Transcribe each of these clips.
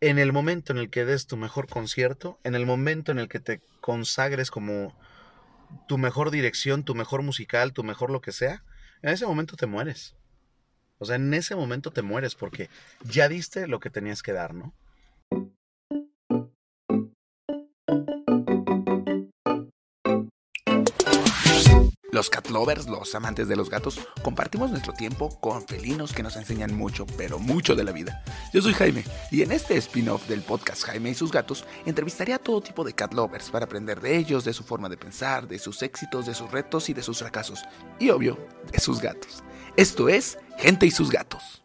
en el momento en el que des tu mejor concierto, en el momento en el que te consagres como tu mejor dirección, tu mejor musical, tu mejor lo que sea, en ese momento te mueres. O sea, en ese momento te mueres porque ya diste lo que tenías que dar, ¿no? Los cat lovers, los amantes de los gatos, compartimos nuestro tiempo con felinos que nos enseñan mucho, pero mucho de la vida. Yo soy Jaime y en este spin-off del podcast Jaime y sus gatos entrevistaré a todo tipo de cat lovers para aprender de ellos, de su forma de pensar, de sus éxitos, de sus retos y de sus fracasos. Y obvio, de sus gatos. Esto es Gente y sus gatos.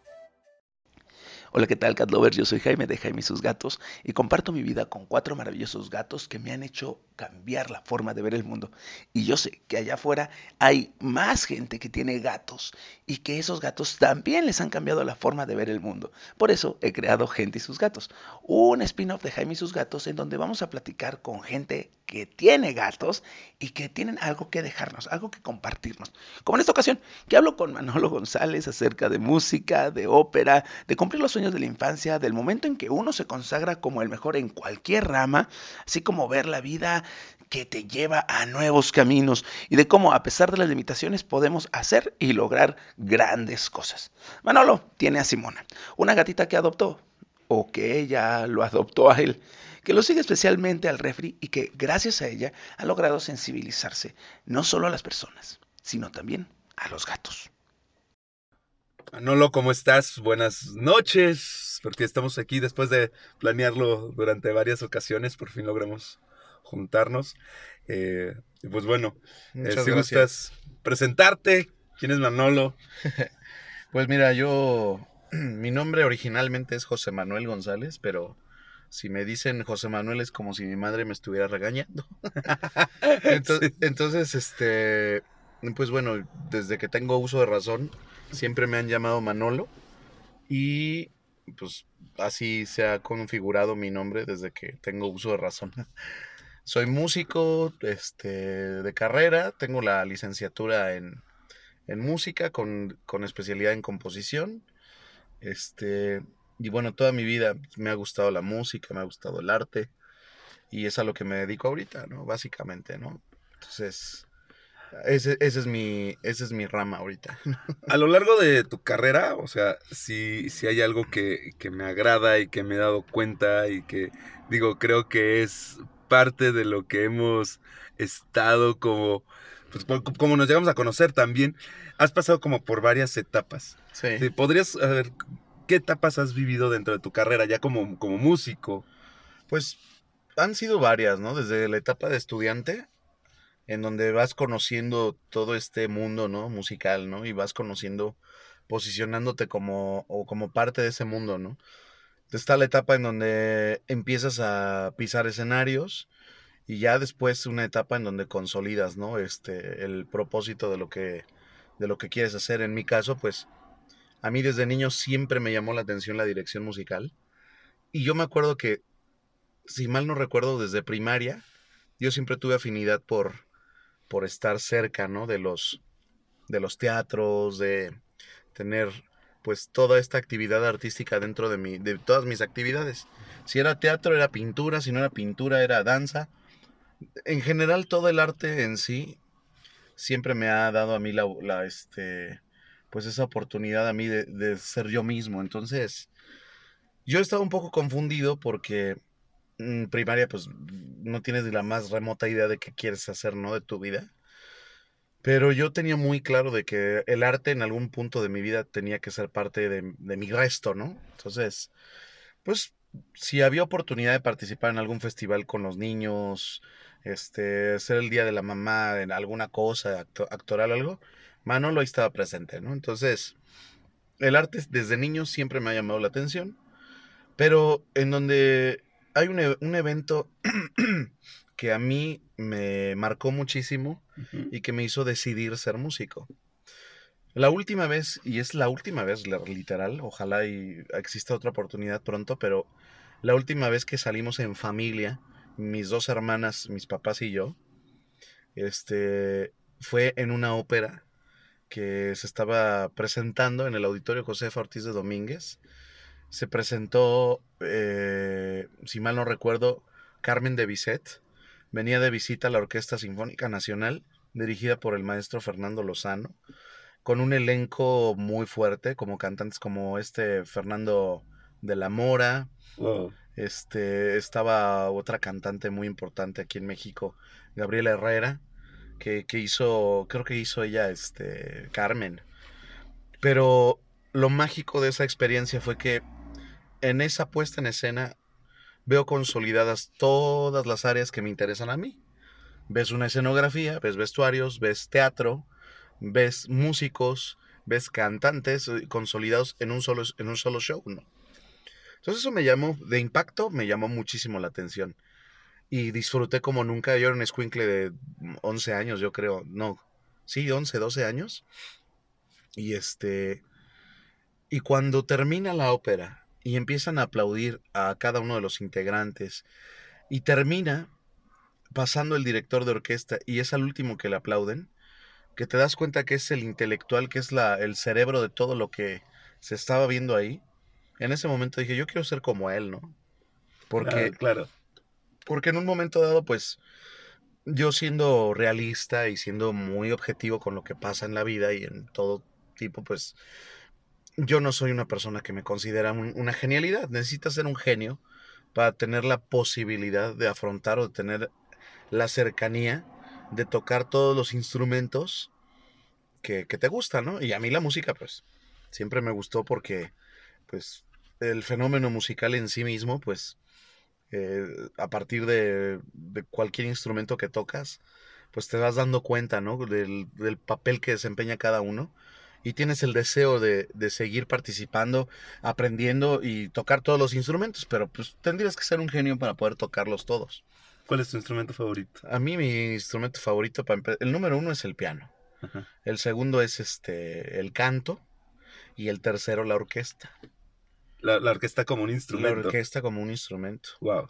Hola, ¿qué tal, cat lovers? Yo soy Jaime de Jaime y sus gatos y comparto mi vida con cuatro maravillosos gatos que me han hecho cambiar la forma de ver el mundo. Y yo sé que allá afuera hay más gente que tiene gatos y que esos gatos también les han cambiado la forma de ver el mundo. Por eso he creado Gente y sus gatos, un spin-off de Jaime y sus gatos en donde vamos a platicar con gente que tiene gatos y que tienen algo que dejarnos, algo que compartirnos. Como en esta ocasión, que hablo con Manolo González acerca de música, de ópera, de cumplir los sueños de la infancia, del momento en que uno se consagra como el mejor en cualquier rama, así como ver la vida que te lleva a nuevos caminos y de cómo a pesar de las limitaciones podemos hacer y lograr grandes cosas. Manolo tiene a Simona, una gatita que adoptó o que ella lo adoptó a él, que lo sigue especialmente al refri y que gracias a ella ha logrado sensibilizarse no solo a las personas, sino también a los gatos. Manolo, ¿cómo estás? Buenas noches, porque estamos aquí después de planearlo durante varias ocasiones, por fin logramos juntarnos. Eh, y pues bueno, eh, si gustas presentarte, ¿quién es Manolo? pues mira, yo, mi nombre originalmente es José Manuel González, pero si me dicen José Manuel es como si mi madre me estuviera regañando. entonces, entonces, este, pues bueno, desde que tengo uso de razón, siempre me han llamado Manolo y pues así se ha configurado mi nombre desde que tengo uso de razón. Soy músico este, de carrera, tengo la licenciatura en, música con, especialidad en composición. Este, y bueno, toda mi vida me ha gustado la música, me ha gustado el arte y es a lo que me dedico ahorita, ¿no? Básicamente, ¿no? Entonces, ese, es mi, ese es mi rama ahorita. A lo largo de tu carrera, o sea, si, si hay algo que, que me agrada y que me he dado cuenta y que digo, creo que es parte de lo que hemos estado como, pues, como nos llegamos a conocer también, has pasado como por varias etapas. Sí. ¿Podrías saber qué etapas has vivido dentro de tu carrera ya como, como músico? Pues han sido varias, ¿no? Desde la etapa de estudiante, en donde vas conociendo todo este mundo, ¿no? Musical, ¿no? Y vas conociendo, posicionándote como, o como parte de ese mundo, ¿no? está la etapa en donde empiezas a pisar escenarios y ya después una etapa en donde consolidas, ¿no? Este, el propósito de lo que, de lo que quieres hacer. En mi caso, pues, a mí desde niño siempre me llamó la atención la dirección musical. Y yo me acuerdo que, si mal no recuerdo, desde primaria, yo siempre tuve afinidad por, por estar cerca, ¿no? De los, de los teatros, de tener pues toda esta actividad artística dentro de, mi, de todas mis actividades. Si era teatro, era pintura, si no era pintura, era danza. En general, todo el arte en sí siempre me ha dado a mí la, este, pues esa oportunidad a mí de, ser yo mismo. Entonces, yo he estado un poco confundido porque en primaria, pues no tienes la más remota idea de qué quieres hacer, ¿no? De tu vida. Pero yo tenía muy claro de que el arte en algún punto de mi vida tenía que ser parte de, mi resto, ¿no? Entonces, pues si había oportunidad de participar en algún festival con los niños, este, ser el día de la mamá en alguna cosa, actoral o algo, Manolo ahí estaba presente, ¿no? Entonces, el arte desde niño siempre me ha llamado la atención, pero en donde hay un, e, un evento que a mí me marcó muchísimo y que me hizo decidir ser músico. La última vez, y es la última vez literal, ojalá y exista otra oportunidad pronto, pero la última vez que salimos en familia, mis dos hermanas, mis papás y yo, este, fue en una ópera que se estaba presentando en el Auditorio José Ortiz de Domínguez. Se presentó eh, si mal no recuerdo, Carmen de Bizet. Venía de visita a la Orquesta Sinfónica Nacional, dirigida por el maestro Fernando Lozano, con un elenco muy fuerte, como cantantes como este Fernando de la Mora. Este, estaba otra cantante muy importante aquí en México, Gabriela Herrera, que, que hizo, creo que hizo ella, este, Carmen. Pero lo mágico de esa experiencia fue que en esa puesta en escena veo consolidadas todas las áreas que me interesan a mí. Ves una escenografía, ves vestuarios, ves teatro, ves músicos, ves cantantes eh, consolidados en un solo, en un solo show, ¿no? Entonces eso me llamó, de impacto, me llamó muchísimo la atención. Y disfruté como nunca. Yo era un escuincle de 11 años, yo creo. No, sí, 11, 12 años. Y este... Y cuando termina la ópera y empiezan a aplaudir a cada uno de los integrantes y termina pasando el director de orquesta y es al último que le aplauden, que te das cuenta que es el intelectual, que es la, el cerebro de todo lo que se estaba viendo ahí en ese momento dije, yo quiero ser como él, ¿no? Porque, claro, Porque en un momento dado, pues, yo siendo realista y siendo muy objetivo con lo que pasa en la vida y en todo tipo, pues, yo no soy una persona que me considera una genialidad. Necesitas ser un genio para tener la posibilidad de afrontar o de tener la cercanía de tocar todos los instrumentos que, que te gustan, ¿no? Y a mí la música, pues, siempre me gustó porque, pues, el fenómeno musical en sí mismo, pues eh, a partir de, cualquier instrumento que tocas, pues te vas dando cuenta, ¿no? Del, papel que desempeña cada uno y tienes el deseo de, seguir participando, aprendiendo y tocar todos los instrumentos, pero pues tendrías que ser un genio para poder tocarlos todos. ¿Cuál es tu instrumento favorito? A mí mi instrumento favorito, para el número uno es el piano, el segundo es este el canto y el tercero la orquesta. La, orquesta como un instrumento. La orquesta como un instrumento. Wow.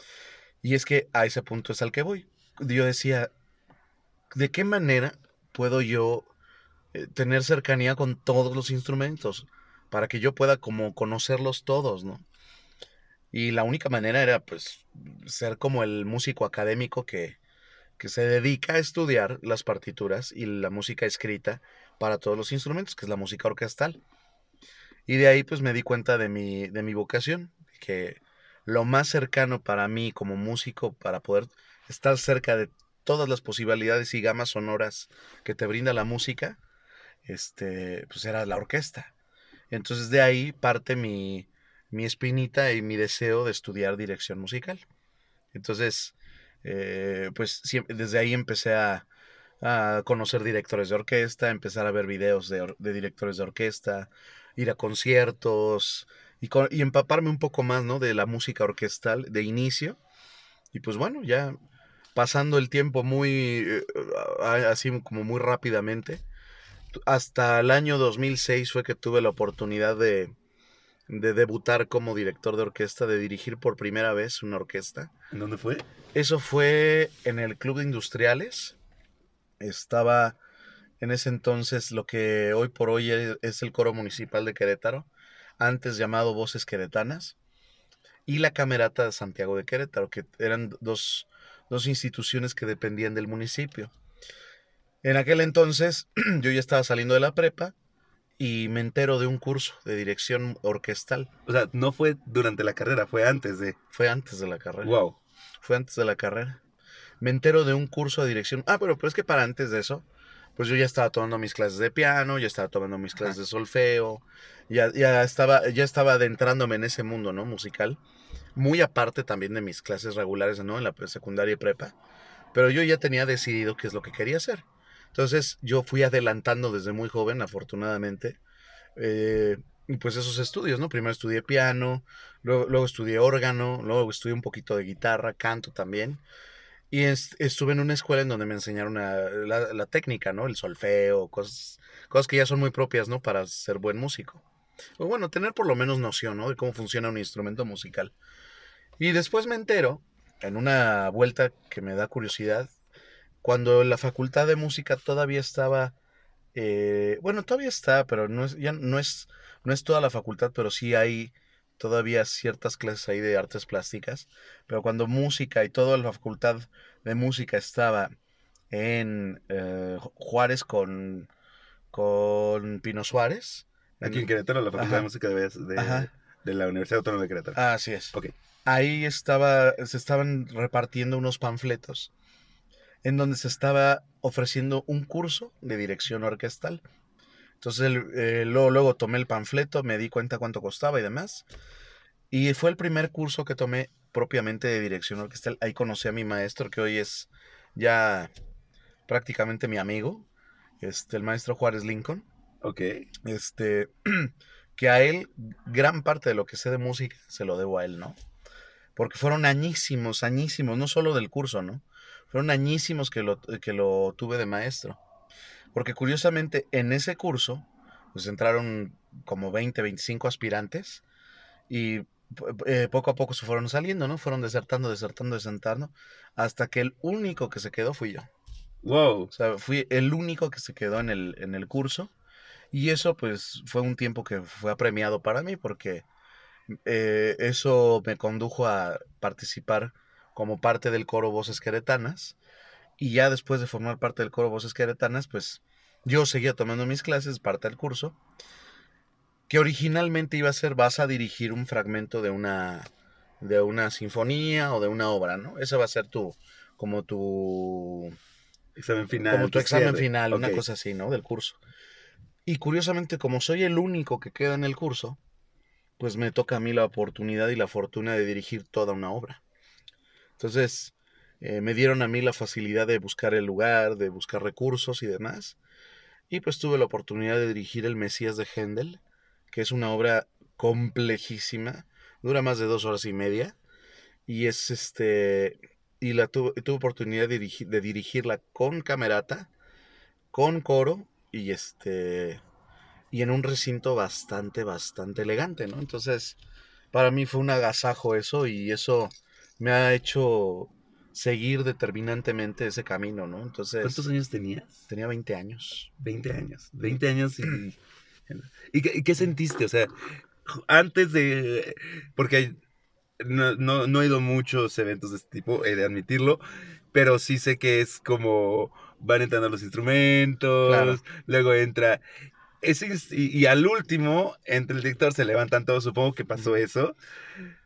Y es que a ese punto es al que voy. Yo decía, ¿de qué manera puedo yo eh, tener cercanía con todos los instrumentos? Para que yo pueda como conocerlos todos, ¿no? Y la única manera era pues ser como el músico académico que, que se dedica a estudiar las partituras y la música escrita para todos los instrumentos, que es la música orquestal. Y de ahí pues me di cuenta de mi, de mi vocación, que lo más cercano para mí como músico, para poder estar cerca de todas las posibilidades y gamas sonoras que te brinda la música, este, pues era la orquesta. Entonces de ahí parte mi, mi espinita y mi deseo de estudiar dirección musical. Entonces, eh, pues desde ahí empecé a, a, conocer directores de orquesta, empezar a ver videos de, de directores de orquesta, ir a conciertos y, y, empaparme un poco más, ¿no? De la música orquestal de inicio. Y pues bueno, ya pasando el tiempo muy, eh, así como muy rápidamente. Hasta el año 2006 fue que tuve la oportunidad de, de debutar como director de orquesta, de dirigir por primera vez una orquesta. ¿En dónde fue? Eso fue en el Club de Industriales. Estaba en ese entonces lo que hoy por hoy e, es el coro municipal de Querétaro, antes llamado Voces Queretanas, y la Camerata de Santiago de Querétaro, que eran dos, dos instituciones que dependían del municipio. En aquel entonces yo ya estaba saliendo de la prepa y me entero de un curso de dirección orquestal. O sea, no fue durante la carrera, fue antes de. Fue antes de la carrera. Wow. Fue antes de la carrera. Me entero de un curso de dirección. Ah, pero, pero es que para antes de eso, pues yo ya estaba tomando mis clases de piano, ya estaba tomando mis clases de solfeo, ya, ya, estaba, ya estaba adentrándome en ese mundo, ¿no? Musical. Muy aparte también de mis clases regulares, ¿no? En la secundaria y prepa. Pero yo ya tenía decidido qué es lo que quería hacer. Entonces yo fui adelantando desde muy joven, afortunadamente, eh, pues esos estudios, ¿no? Primero estudié piano, luego, luego estudié órgano, luego estudié un poquito de guitarra, canto también. Y estuve en una escuela en donde me enseñaron la, técnica, ¿no? El solfeo, cosas, cosas que ya son muy propias, ¿no? Para ser buen músico. O bueno, tener por lo menos noción, ¿no? De cómo funciona un instrumento musical. Y después me entero, en una vuelta que me da curiosidad, cuando la facultad de música todavía estaba, eh, bueno, todavía está, pero no es, ya no es, no es toda la facultad, pero sí hay todavía ciertas clases ahí de artes plásticas, pero cuando música y toda la facultad de música estaba en eh, Juárez con, con Pino Suárez. Aquí en Querétaro, la Facultad Ajá. de Música de, de, la Universidad Autónoma de Querétaro. Así es. Ahí estaba, se estaban repartiendo unos panfletos en donde se estaba ofreciendo un curso de dirección orquestal. Entonces eh, luego, luego tomé el panfleto, me di cuenta cuánto costaba y demás. Y fue el primer curso que tomé propiamente de dirección orquestal. Ahí conocí a mi maestro, que hoy es ya prácticamente mi amigo, este, el maestro Juárez Lincoln. Ok. Este, que a él, gran parte de lo que sé de música se lo debo a él, ¿no? Porque fueron añísimos, añísimos, no solo del curso, ¿no? Fueron añísimos que lo, que lo tuve de maestro. Porque curiosamente en ese curso, pues entraron como 20, 25 aspirantes y eh, poco a poco se fueron saliendo, ¿no? Fueron desertando, desertando, desertando, hasta que el único que se quedó fui yo. Wow. O sea, fui el único que se quedó en el, en el curso. Y eso, pues, fue un tiempo que fue apremiado para mí porque eh, eso me condujo a participar como parte del coro Voces Queretanas. Y ya después de formar parte del coro Voces Queretanas, pues, yo seguía tomando mis clases, parte del curso, que originalmente iba a ser, vas a dirigir un fragmento de una, de una sinfonía o de una obra, ¿no? Ese va a ser tu, como tu Examen final. como tu examen cierre. final, una cosa así, ¿no? Del curso. Y curiosamente, como soy el único que queda en el curso, pues me toca a mí la oportunidad y la fortuna de dirigir toda una obra. Entonces, eh, me dieron a mí la facilidad de buscar el lugar, de buscar recursos y demás. Y pues tuve la oportunidad de dirigir el Mesías de Händel, que es una obra complejísima, dura más de dos horas y media. Y es este. Y la tuve, tuve oportunidad de, dirigi- de dirigirla con camerata, con coro y este. Y en un recinto bastante, bastante elegante, ¿no? Entonces, para mí fue un agasajo eso y eso me ha hecho seguir determinantemente ese camino, ¿no? Entonces, ¿Cuántos años tenías? tenía 20 años. 20 años. 20 años y... ¿Y qué, qué sentiste? O sea, antes de... Porque no, no, no he ido a muchos eventos de este tipo, he de admitirlo, pero sí sé que es como van entrando los instrumentos, Claro. luego entra... ese y, y al último, entre el director se levantan todos, supongo que pasó eso.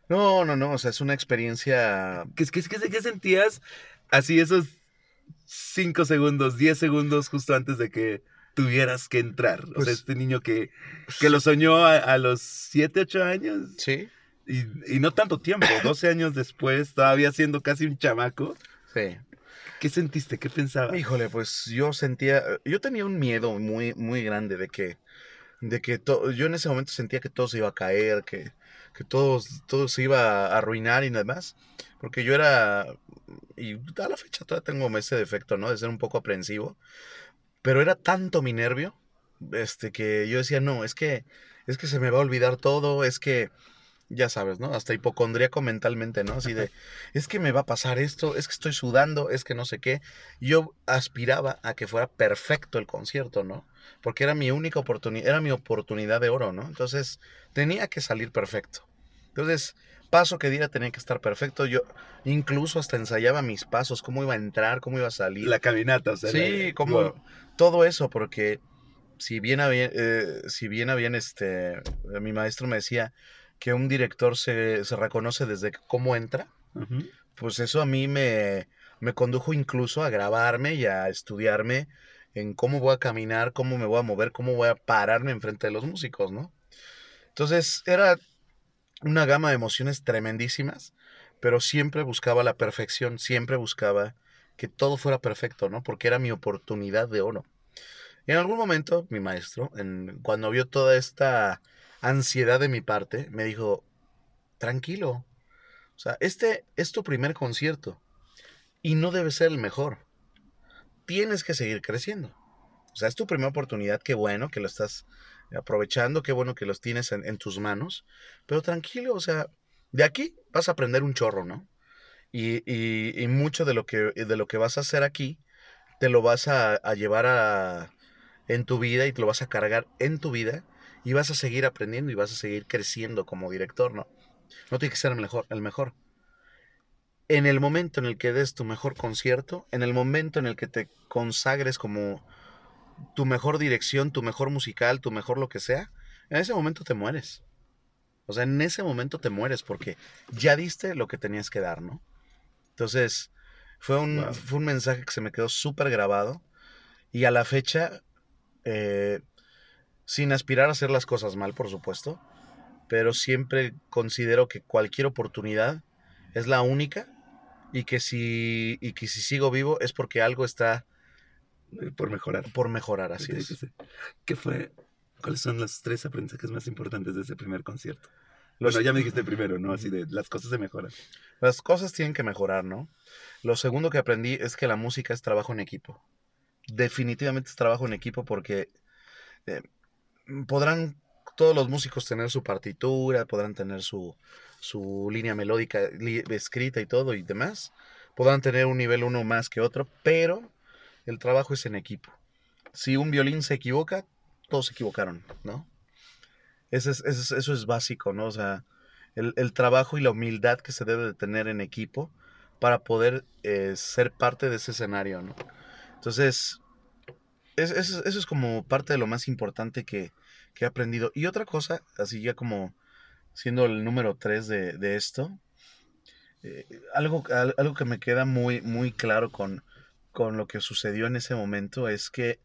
No, no, no, o sea, es una experiencia ¿Qué, qué, qué, qué sentías así esos 5 segundos, 10 segundos justo antes de que tuvieras que entrar? o sea, Pues- este niño que, que lo soñó a, a los 7, 8 años Sí, y, y no tanto tiempo, 12 años después, todavía siendo casi un chamaco. sí. ¿Qué sentiste? ¿Qué pensabas? Híjole, pues yo sentía, yo tenía un miedo muy, muy grande de que, de que to- yo en ese momento sentía que todo se iba a caer, que, que todo, todo se iba a arruinar y demás, porque yo era, y a la fecha todavía tengo ese defecto, ¿no? De ser un poco aprensivo, pero era tanto mi nervio, este, que yo decía, no, es que, es que se me va a olvidar todo, es que, ya sabes, ¿no? Hasta hipocondríaco mentalmente, ¿no? Así de, es que me va a pasar esto, es que estoy sudando, es que no sé qué. Yo aspiraba a que fuera perfecto el concierto, ¿no? Porque era mi única oportunidad, era mi oportunidad de oro, ¿no? Entonces, tenía que salir perfecto. Entonces, paso que diera tenía que estar perfecto. Yo incluso hasta ensayaba mis pasos, cómo iba a entrar, cómo iba a salir. La caminata, o sea. Sí, como wow. todo eso, porque si bien a bien, eh, si bien a bien este, mi maestro me decía que un director se, se reconoce desde cómo entra, pues eso a mí me, me condujo incluso a grabarme y a estudiarme en cómo voy a caminar, cómo me voy a mover, cómo voy a pararme enfrente de los músicos, ¿no? Entonces era una gama de emociones tremendísimas, pero siempre buscaba la perfección, siempre buscaba que todo fuera perfecto, ¿no? Porque era mi oportunidad de oro. Y en algún momento, mi maestro, cuando vio toda esta ansiedad de mi parte, me dijo, tranquilo, o sea, este es tu primer concierto y no debe ser el mejor. Tienes que seguir creciendo. O sea, es tu primera oportunidad, qué bueno que lo estás aprovechando, qué bueno que los tienes en, tus manos, pero tranquilo, o sea, de aquí vas a aprender un chorro, ¿no? Y, y- y mucho de lo, que, de lo que vas a hacer aquí, te lo vas a, a llevar a, en tu vida y te lo vas a cargar en tu vida y vas a seguir aprendiendo y vas a seguir creciendo como director, ¿no? No tiene que ser el mejor, el mejor. En el momento en el que des tu mejor concierto, en el momento en el que te consagres como tu mejor dirección, tu mejor musical, tu mejor lo que sea, en ese momento te mueres. O sea, en ese momento te mueres porque ya diste lo que tenías que dar, ¿no? Entonces, fue un, Wow. fue un mensaje que se me quedó súper grabado y a la fecha, eh, sin aspirar a hacer las cosas mal, por supuesto, pero siempre considero que cualquier oportunidad es la única y que si, y que si sigo vivo es porque algo está Eh, Por mejorar. por mejorar, así Sí, es. ¿Qué fue? ¿Cuáles son los tres aprendizajes más importantes de ese primer concierto? Los- Bueno, ya me dijiste primero, ¿no? Así de las cosas se mejoran. Las cosas tienen que mejorar, ¿no? Lo segundo que aprendí es que la música es trabajo en equipo. Definitivamente es trabajo en equipo porque eh, podrán todos los músicos tener su partitura, podrán tener su, su línea melódica escrita y todo y demás. Podrán tener un nivel uno más que otro, pero el trabajo es en equipo. Si un violín se equivoca, todos se equivocaron, ¿no? Eso es, eso es, básico, ¿no? O sea, el, el trabajo y la humildad que se debe de tener en equipo para poder eh, ser parte de ese escenario, ¿no? Entonces, es- eso es como parte de lo más importante que, que he aprendido. Y otra cosa, así ya como siendo el número tres de, de esto, eh, algo, al- algo que me queda muy, muy claro con, con lo que sucedió en ese momento es que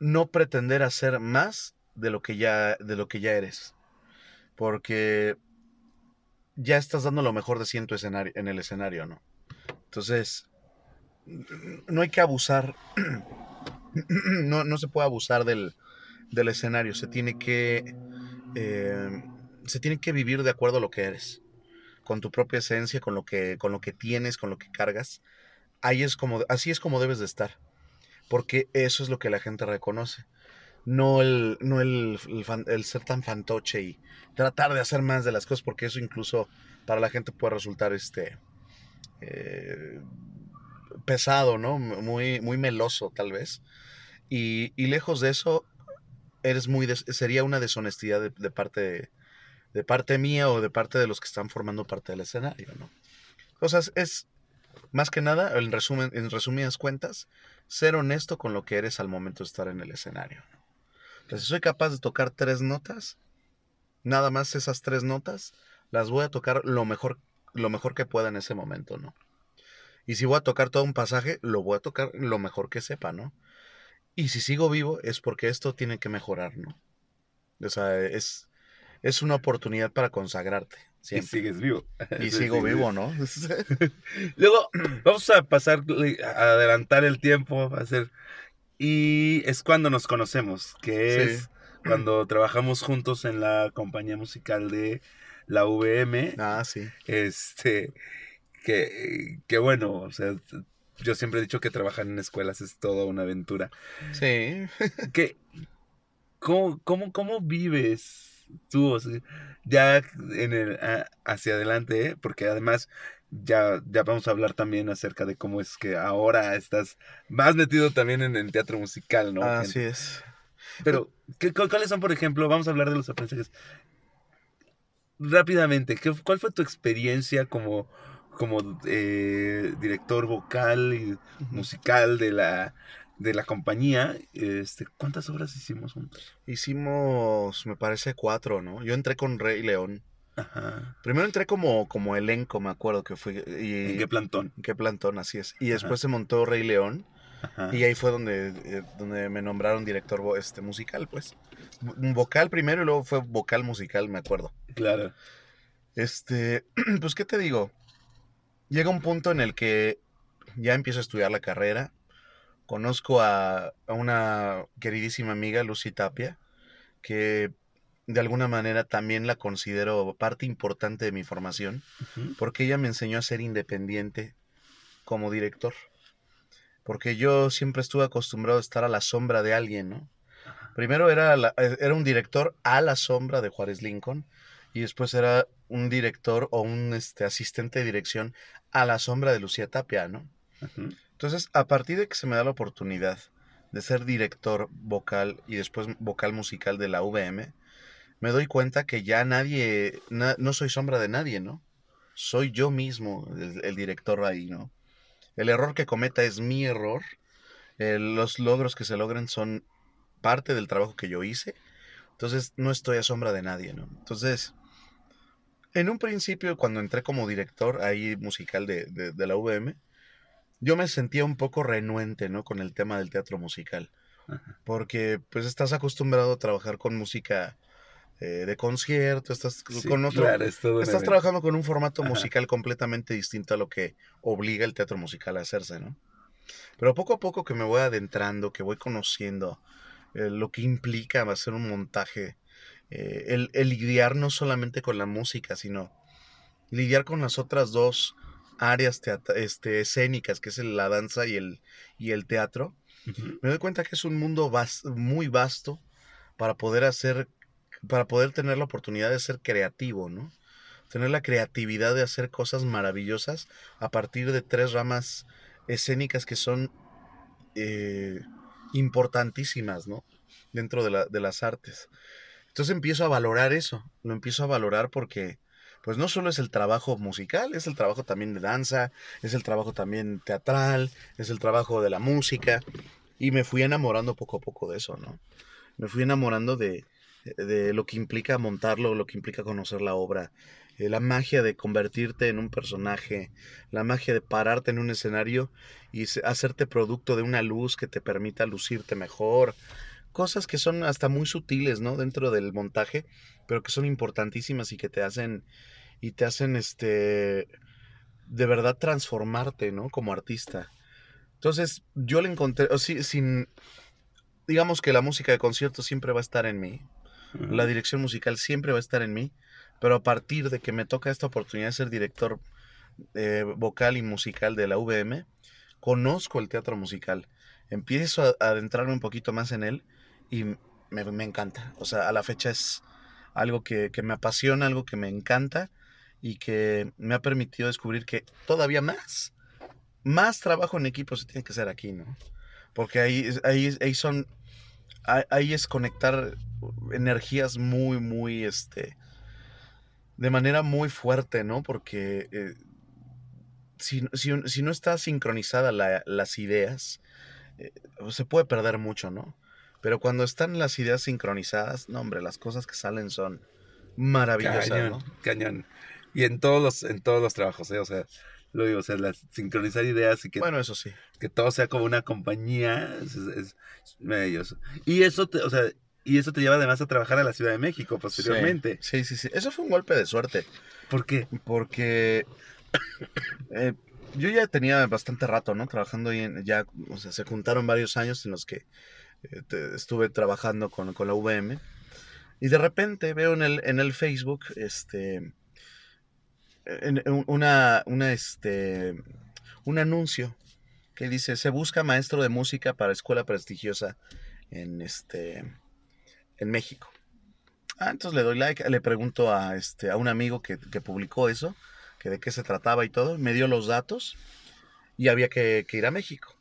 no pretender hacer más de lo que ya, de lo que ya eres. Porque ya estás dando lo mejor de sí en, tu escenario, en el escenario, ¿no? Entonces, no hay que abusar, no, no se puede abusar del, del escenario, se tiene que, eh, se tiene que vivir de acuerdo a lo que eres, con tu propia esencia, con lo que, con lo que tienes, con lo que cargas. Ahí es como, así es como debes de estar, porque eso es lo que la gente reconoce. No el, no el, el ser tan fantoche y tratar de hacer más de las cosas, porque eso incluso para la gente puede resultar este eh, pesado, ¿no? Muy, muy meloso, tal vez. Y, y lejos de eso, eres muy sería una deshonestidad de, de parte de, de parte mía o de parte de los que están formando parte del escenario, ¿no? O sea, es- es más que nada, en resumen, en resumidas cuentas, ser honesto con lo que eres al momento de estar en el escenario. ¿no? Entonces, si soy capaz de tocar tres notas, nada más esas tres notas, las voy a tocar lo mejor, lo mejor que pueda en ese momento, ¿no? Y si voy a tocar todo un pasaje, lo voy a tocar lo mejor que sepa, ¿no? Y si sigo vivo es porque esto tiene que mejorar, ¿no? O sea, es, es una oportunidad para consagrarte. Y sigues vivo. Y, Sí, sigo vivo, ¿no? Luego, vamos a pasar, a adelantar el tiempo, a hacer... Y es cuando nos conocemos, que Sí. es cuando trabajamos juntos en la compañía musical de la VM. ah, sí. Este, que, que bueno, o sea, yo siempre he dicho que trabajar en escuelas es toda una aventura. Sí. ¿Qué, cómo, cómo, cómo vives tú? o sea, ya en el, hacia adelante, ¿eh? porque además ya, ya vamos a hablar también acerca de cómo es que ahora estás más metido también en el teatro musical, ¿no? Así es. Pero, ¿qué, cu- ¿cuáles son, por ejemplo? Vamos a hablar de los aprendizajes. Rápidamente, ¿qué, ¿cuál fue tu experiencia como, como eh, director vocal y musical de la, de la compañía? Este, ¿Cuántas obras hicimos juntos? Hicimos, me parece, cuatro, ¿no? Yo entré con Rey León. Ajá. Primero entré como, como elenco, me acuerdo que fui. Y, ¿En qué plantón? qué plantón, así es. Y después Ajá. se montó Rey León. Ajá. Y ahí fue donde, eh, donde me nombraron director este, musical, pues. Vocal primero y luego fue vocal musical, me acuerdo. Claro. Este, pues, ¿qué te digo? Llega un punto en el que ya empiezo a estudiar la carrera. Conozco a, a una queridísima amiga, Lucy Tapia, que de alguna manera también la considero parte importante de mi formación, porque ella me enseñó a ser independiente como director. Porque yo siempre estuve acostumbrado a estar a la sombra de alguien, ¿no? Primero era, la- eh, era un director a la sombra de Juárez Lincoln y después era un director o un este, asistente de dirección a la sombra de Lucía Tapia, ¿no? Ujú. Entonces, a partir de que se me da la oportunidad de ser director vocal y después vocal musical de la VM, me doy cuenta que ya nadie, na- no soy sombra de nadie, ¿no? Soy yo mismo el, director ahí, ¿no? El error que cometa es mi error. el- los logros que se logren son parte del trabajo que yo hice. Entonces no estoy a sombra de nadie, ¿no? Entonces, en un principio, cuando entré como director ahí musical de, de- de la VM, yo me sentía un poco renuente, ¿no? Con el tema del teatro musical. Ajá. Porque pues estás acostumbrado a trabajar con música eh, de concierto, estás Sí, con otro... claro, es Estás trabajando con un formato Ajá. musical completamente distinto a lo que obliga el teatro musical a hacerse, ¿no? Pero poco a poco que me voy adentrando, que voy conociendo eh, lo que implica hacer un montaje, eh, el, el lidiar no solamente con la música, sino lidiar con las otras dos áreas este, escénicas, que es la danza y el, y el teatro, me doy cuenta que es un mundo vas- muy vasto para poder hacer, para poder tener la oportunidad de ser creativo, ¿no? Tener la creatividad de hacer cosas maravillosas a partir de tres ramas escénicas que son eh, importantísimas, ¿no? Dentro de, la- de las artes. Entonces empiezo a valorar eso, lo empiezo a valorar porque, pues no solo es el trabajo musical, es el trabajo también de danza, es el trabajo también teatral, es el trabajo de la música, y me fui enamorando poco a poco de eso, ¿no? Me fui enamorando de, de lo que implica montarlo, lo que implica conocer la obra, eh, la magia de convertirte en un personaje, la magia de pararte en un escenario y hacerte producto de una luz que te permita lucirte mejor. Cosas que son hasta muy sutiles, ¿no? Dentro del montaje, pero que son importantísimas y que te hacen, y te hacen, este, de verdad transformarte, ¿no? Como artista. Entonces, yo le encontré, o sí, sin, digamos que la música de concierto siempre va a estar en mí, la dirección musical siempre va a estar en mí, pero a partir de que me toca esta oportunidad de ser director eh, vocal y musical de la VM, conozco el teatro musical, empiezo a, a adentrarme un poquito más en él y me, encanta. O sea, a la fecha es algo que, que me apasiona, algo que me encanta y que me ha permitido descubrir que todavía más, más trabajo en equipo se tiene que hacer aquí, ¿no? Porque ahí, ahí, ahí son, ahí- es conectar energías muy, muy, este, de manera muy fuerte, ¿no? Porque eh, si, si, si no está sincronizada la- las ideas, eh, se puede perder mucho, ¿no? Pero cuando están las ideas sincronizadas, no, hombre, las cosas que salen son maravillosas, Cañón, ¿no? cañón. Y en todos los, en todos los trabajos, ¿eh? O sea, lo digo, o sea, las- sincronizar ideas y que, Bueno, eso sí. que todo sea como una compañía es, es- es maravilloso. Y eso te, o sea, y eso te lleva además a trabajar a la Ciudad de México posteriormente. Sí, sí, sí. Eso fue un golpe de suerte. ¿Por qué? Porque eh, yo ya tenía bastante rato, ¿no? Trabajando ahí en, ya, o sea, se juntaron varios años en los que estuve trabajando con, con la VM. Y de repente veo en el, en el Facebook, este, en una, una, este, un anuncio que dice, se busca maestro de música para escuela prestigiosa en, este, en México. Ah, entonces le doy like, le pregunto a, este, a un amigo que, que publicó eso, que de qué se trataba y todo, me dio los datos y había que, que ir a México.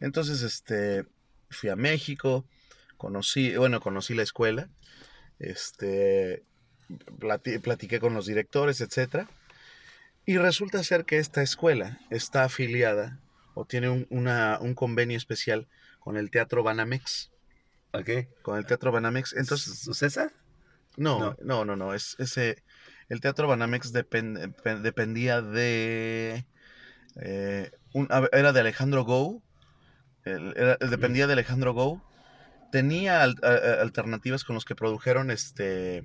Entonces, este, fui a México, conocí, bueno, conocí la escuela, este, plati- platiqué con los directores, etcétera, y resulta ser que esta escuela está afiliada o tiene un, una- un convenio especial con el Teatro Banamex, ¿Ok? con el Teatro Banamex. Entonces, ¿Su César? no, No. no, no, no, es ese, el Teatro Banamex depen- pe- dependía de, eh, un- era de Alejandro Gou, el- dependía de Alejandro Gou, tenía al- a- a- alternativas con los que produjeron este,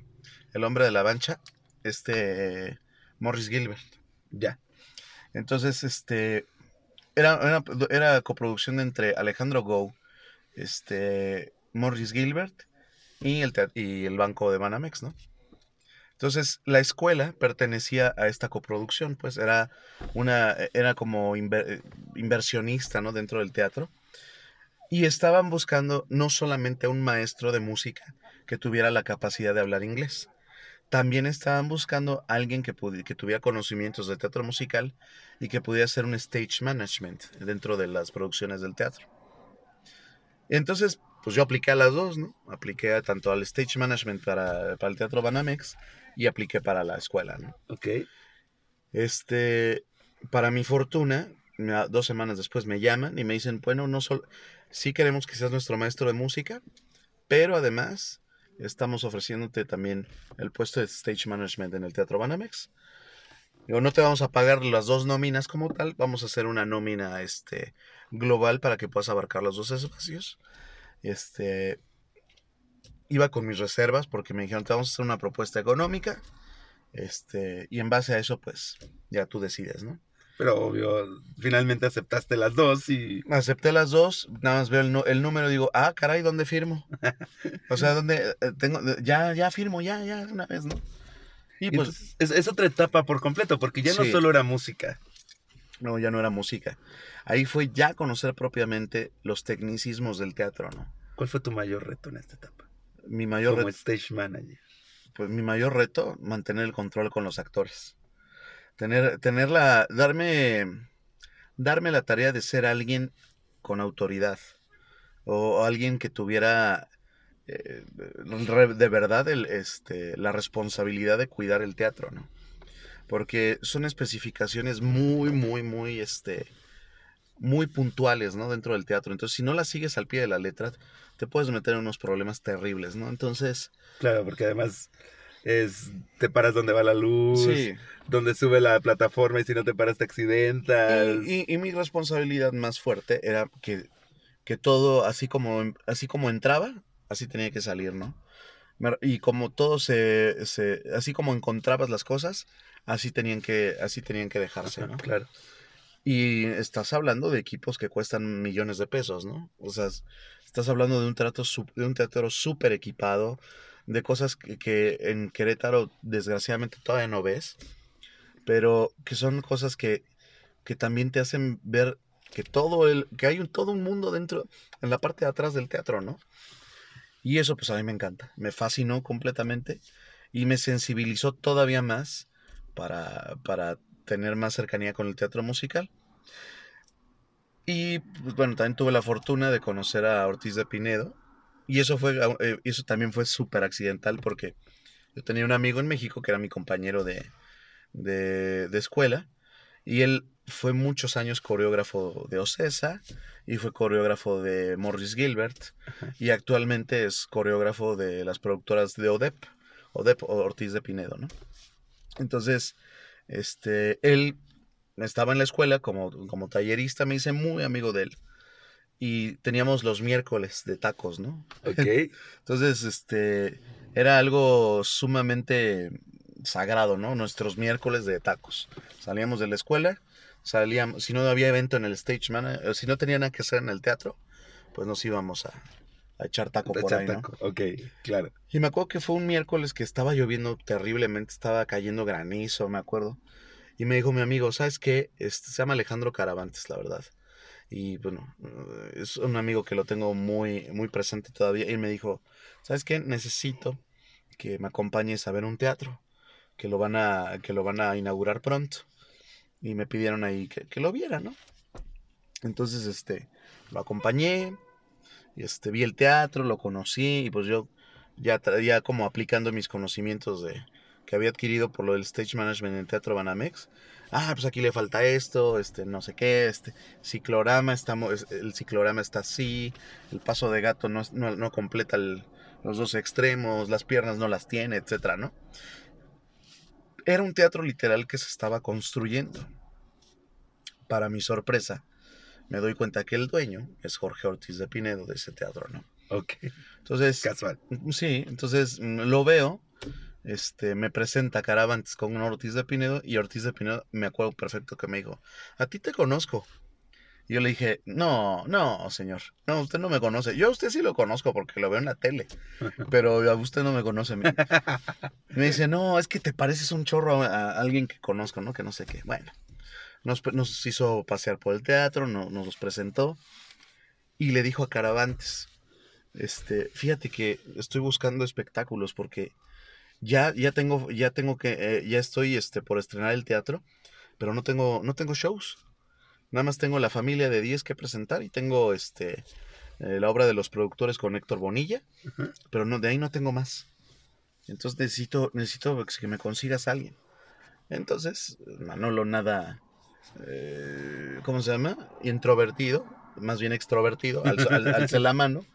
El Hombre de la Mancha, este, Morris Gilbert. Ya. Entonces, este, era, era, era coproducción entre Alejandro Gou, este, Morris Gilbert y el, y el Banco de Banamex, ¿no? Entonces, la escuela pertenecía a esta coproducción, pues era una, era como inver- inversionista, ¿no? Dentro del teatro. Y estaban buscando no solamente a un maestro de música que tuviera la capacidad de hablar inglés, también estaban buscando a alguien que, que tuviera conocimientos de teatro musical y que pudiera hacer un stage management dentro de las producciones del teatro. Entonces, pues yo apliqué a las dos, ¿no? Apliqué tanto al stage management para, para el Teatro Banamex y apliqué para la escuela, ¿no? Ok. Este, para mi fortuna, dos semanas después me llaman y me dicen, bueno, no solo, sí queremos que seas nuestro maestro de música, pero además estamos ofreciéndote también el puesto de stage management en el Teatro Banamex. Digo, no te vamos a pagar las dos nóminas como tal, vamos a hacer una nómina este, global para que puedas abarcar los dos espacios. Este, iba con mis reservas porque me dijeron, te vamos a hacer una propuesta económica. Este, y en base a eso, pues, ya tú decides, ¿no? Pero obvio, finalmente aceptaste las dos y. Acepté las dos, nada más veo el, el número y digo, ah, caray, ¿dónde firmo? O sea, ¿dónde eh, tengo? Ya, ya firmo, ya, ya, una vez, ¿no? Y y pues, es, es otra etapa por completo, porque ya no Sí. solo era música. no, ya no era música. Ahí fue ya conocer propiamente los tecnicismos del teatro, ¿no? ¿Cuál fue tu mayor reto en esta etapa? Mi mayor, Como reto, stage manager. pues, mi mayor reto, mantener el control con los actores. Tener, tener la, darme, darme la tarea de ser alguien con autoridad. O alguien que tuviera eh, de verdad el, este, la responsabilidad de cuidar el teatro, ¿no? Porque son especificaciones muy, muy, muy, este, muy puntuales, ¿no? Dentro del teatro. Entonces, si no las sigues al pie de la letra, te puedes meter en unos problemas terribles, ¿no? Entonces, Claro, porque además es te paras donde va la luz, sí. donde sube la plataforma y si no te paras te accidentas. Y, y- y mi responsabilidad más fuerte era que, que todo, así como, así como entraba, así tenía que salir, ¿no? Y como todo se, se- así como encontrabas las cosas, así tenían que, así tenían que dejarse, ¿no? Claro. Y estás hablando de equipos que cuestan millones de pesos, ¿no? O sea, es- estás hablando de un, trato, de un teatro súper equipado, de cosas que, que en Querétaro desgraciadamente todavía no ves, pero que son cosas que, que también te hacen ver que todo el, que hay un, todo un mundo dentro, en la parte de atrás del teatro, ¿no? Y eso pues a mí me encanta, me fascinó completamente y me sensibilizó todavía más para, para tener más cercanía con el teatro musical. Y pues, bueno, también tuve la fortuna de conocer a Ortiz de Pinedo. Y eso fue eh, eso también fue súper accidental porque yo tenía un amigo en México que era mi compañero de, de, de escuela. Y él fue muchos años coreógrafo de Ocesa y fue coreógrafo de Morris Gilbert. Y actualmente es coreógrafo de las productoras de ODEP, ODEP o Ortiz de Pinedo, ¿no? Entonces, este, él estaba en la escuela como, como tallerista, me hice muy amigo de él. Y teníamos los miércoles de tacos, ¿no? Ok. Entonces, este, era algo sumamente sagrado, ¿no? Nuestros miércoles de tacos. Salíamos de la escuela, salíamos, si no había evento en el stage man, eh, si no tenía nada que hacer en el teatro, pues nos íbamos a, a echar taco por Echar ahí, ¿no? taco. Ok, claro. Y me acuerdo que fue un miércoles que estaba lloviendo terriblemente, estaba cayendo granizo, me acuerdo. Y me dijo mi amigo, ¿sabes qué? Este, se llama Alejandro Caravantes, la verdad. Y bueno, eh, es un amigo que lo tengo muy, muy presente todavía. Y me dijo, ¿sabes qué? Necesito que me acompañes a ver un teatro, que lo van a, que lo van a inaugurar pronto. Y me pidieron ahí que, que lo viera, ¿no? Entonces, este, lo acompañé, este, vi el teatro, lo conocí, y pues yo ya traía como aplicando mis conocimientos de que había adquirido por lo del stage management en Teatro Banamex. Ah, pues aquí le falta esto, este, no sé qué, este, ciclorama, estamos, el ciclorama está así, el paso de gato no, no, no completa el- los dos extremos, las piernas no las tiene, etcétera, ¿no? Era un teatro literal que se estaba construyendo. Para mi sorpresa, me doy cuenta que el dueño es Jorge Ortiz de Pinedo de ese teatro, ¿no? Ok. Entonces, Casual. Sí, entonces mm, lo veo, este, me presenta Caravantes con un Ortiz de Pinedo y Ortiz de Pinedo me acuerdo perfecto que me dijo, a ti te conozco. Y yo le dije, no, no, señor, no, usted no me conoce. Yo a usted sí lo conozco porque lo veo en la tele, pero a usted no me conoce. Me, me dice, no, es que te pareces un chorro a, a alguien que conozco, ¿no? Que no sé qué. Bueno, nos, nos hizo pasear por el teatro, no- nos los presentó y le dijo a Caravantes, este, fíjate que estoy buscando espectáculos porque ya, ya tengo, ya tengo que, eh, ya estoy, este, por estrenar el teatro, pero no tengo, no tengo shows. Nada más tengo la familia de 10 que presentar y tengo, este, eh, la obra de los productores con Héctor Bonilla, pero no, de ahí no tengo más. Entonces necesito, necesito que me consigas a alguien. Entonces, Manolo nada, eh, ¿cómo se llama? Introvertido, más bien extrovertido, alzó, al- alcé la mano.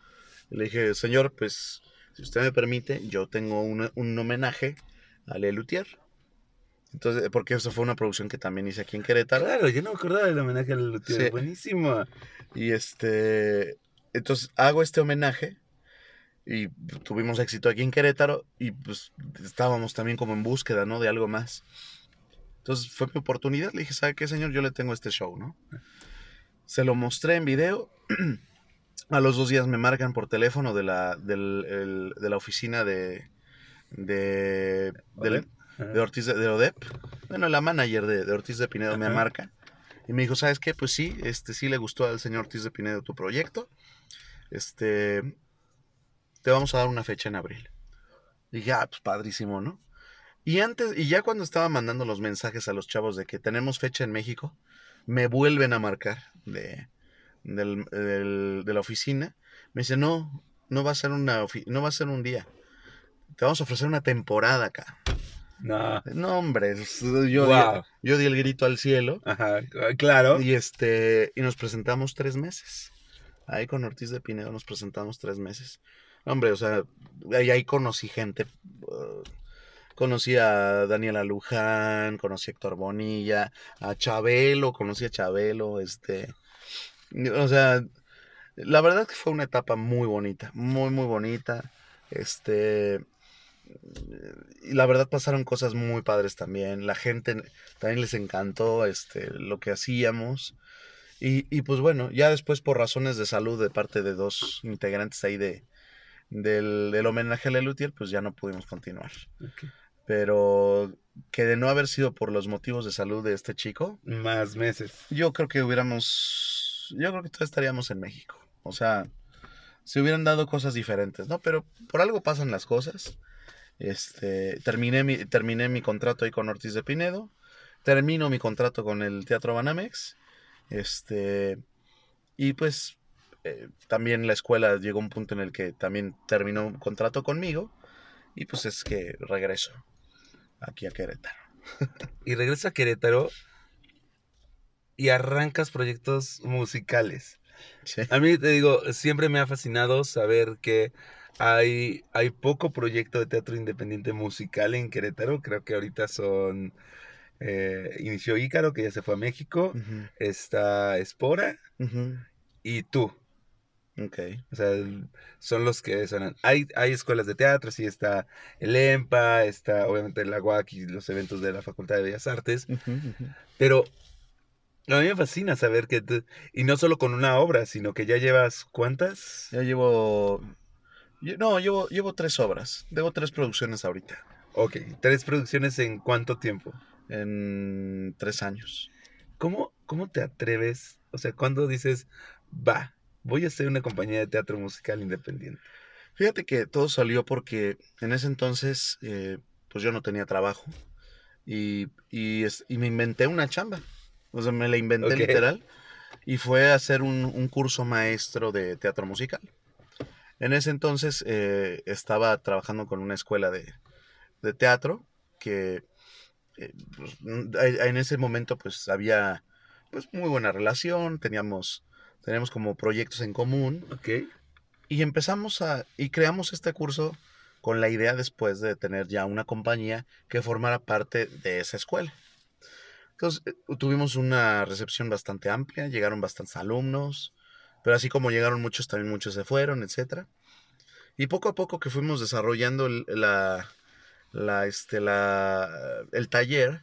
Le dije, señor, pues, si usted me permite, yo tengo un, un homenaje a Lelutier. Entonces, porque eso fue una producción que también hice aquí en Querétaro. Claro, yo no me acordaba del homenaje al Luthier. Sí. Buenísimo. Y este, entonces hago este homenaje y tuvimos éxito aquí en Querétaro y pues estábamos también como en búsqueda, ¿no? De algo más. Entonces fue mi oportunidad, le dije, ¿sabe qué, señor? Yo le tengo este show, ¿no? Se lo mostré en video. A los dos días me marcan por teléfono de la, del- el- de la oficina de, de, Ortiz de, de ODEP. Bueno, la manager de, de Ortiz de Pinedo me marca y me dijo, ¿sabes qué? Pues sí, este sí le gustó al señor Ortiz de Pinedo tu proyecto. Este, te vamos a dar una fecha en abril. Y dije, ah, pues padrísimo, ¿no? Y antes, y ya cuando estaba mandando los mensajes a los chavos de que tenemos fecha en México, me vuelven a marcar de, del- del- de la oficina. Me dice, no, no va a ser una no va a ser un día. Te vamos a ofrecer una temporada acá. No. No, hombre, es- yo, Wow. di, yo di el grito al cielo Ajá, claro. y este y nos presentamos tres meses. Ahí con Ortiz de Pinedo nos presentamos tres meses. Hombre, o sea, ahí, ahí conocí gente. uh, conocí a Daniela Luján, conocí a Héctor Bonilla, a Chabelo, conocí a Chabelo, este. O sea, la verdad que fue una etapa muy bonita, muy, muy bonita. Este. Y la verdad pasaron cosas muy padres también. La gente también les encantó este, lo que hacíamos. Y, y pues bueno, ya después por razones de salud de parte de dos integrantes ahí de, del, del homenaje a Lelutier, pues ya no pudimos continuar. Pero que de no haber sido por los motivos de salud de este chico, Más meses. yo creo que hubiéramos, yo creo que todavía estaríamos en México. O sea, se hubieran dado cosas diferentes, ¿no? Pero por algo pasan las cosas. Este, terminé mi, terminé mi contrato ahí con Ortiz de Pinedo. Termino mi contrato con el Teatro Banamex. Este, y pues eh, también la escuela llegó a un punto en el que también terminó un contrato conmigo. Y pues es que regreso aquí a Querétaro. Y regresas a Querétaro y arrancas proyectos musicales. Sí. A mí te digo, siempre me ha fascinado saber que hay, hay poco proyecto de teatro independiente musical en Querétaro. Creo que ahorita son. eh, inició Ícaro, que ya se fue a México. Está Espora y tú. Ok. O sea, el- son los que suenan. Hay, hay escuelas de teatro, sí está el EMPA, está obviamente la UAC y los eventos de la Facultad de Bellas Artes. Pero a mí me fascina saber que... tú- y no solo con una obra, sino que ya llevas cuántas. Ya llevo. lle- No, llevo, llevo tres obras. Debo tres producciones ahorita. Ok, tres producciones en cuánto tiempo. En tres años. ¿Cómo, cómo te atreves? O sea, ¿cuándo dices, va, voy a hacer una compañía de teatro musical independiente? Fíjate que todo salió porque en ese entonces, eh, pues yo no tenía trabajo. Y, y, es- y me inventé una chamba. O sea, me la inventé literal. Y fue a hacer un, un curso maestro de teatro musical. En ese entonces eh, estaba trabajando con una escuela de, de teatro que eh, pues, en ese momento pues había pues muy buena relación, teníamos, teníamos como proyectos en común Ok, y empezamos a, y creamos este curso con la idea después de tener ya una compañía que formara parte de esa escuela. Entonces eh, tuvimos una recepción bastante amplia, llegaron bastantes alumnos, pero así como llegaron muchos, también muchos se fueron, etcétera. Y poco a poco que fuimos desarrollando la, la, este, la, el taller,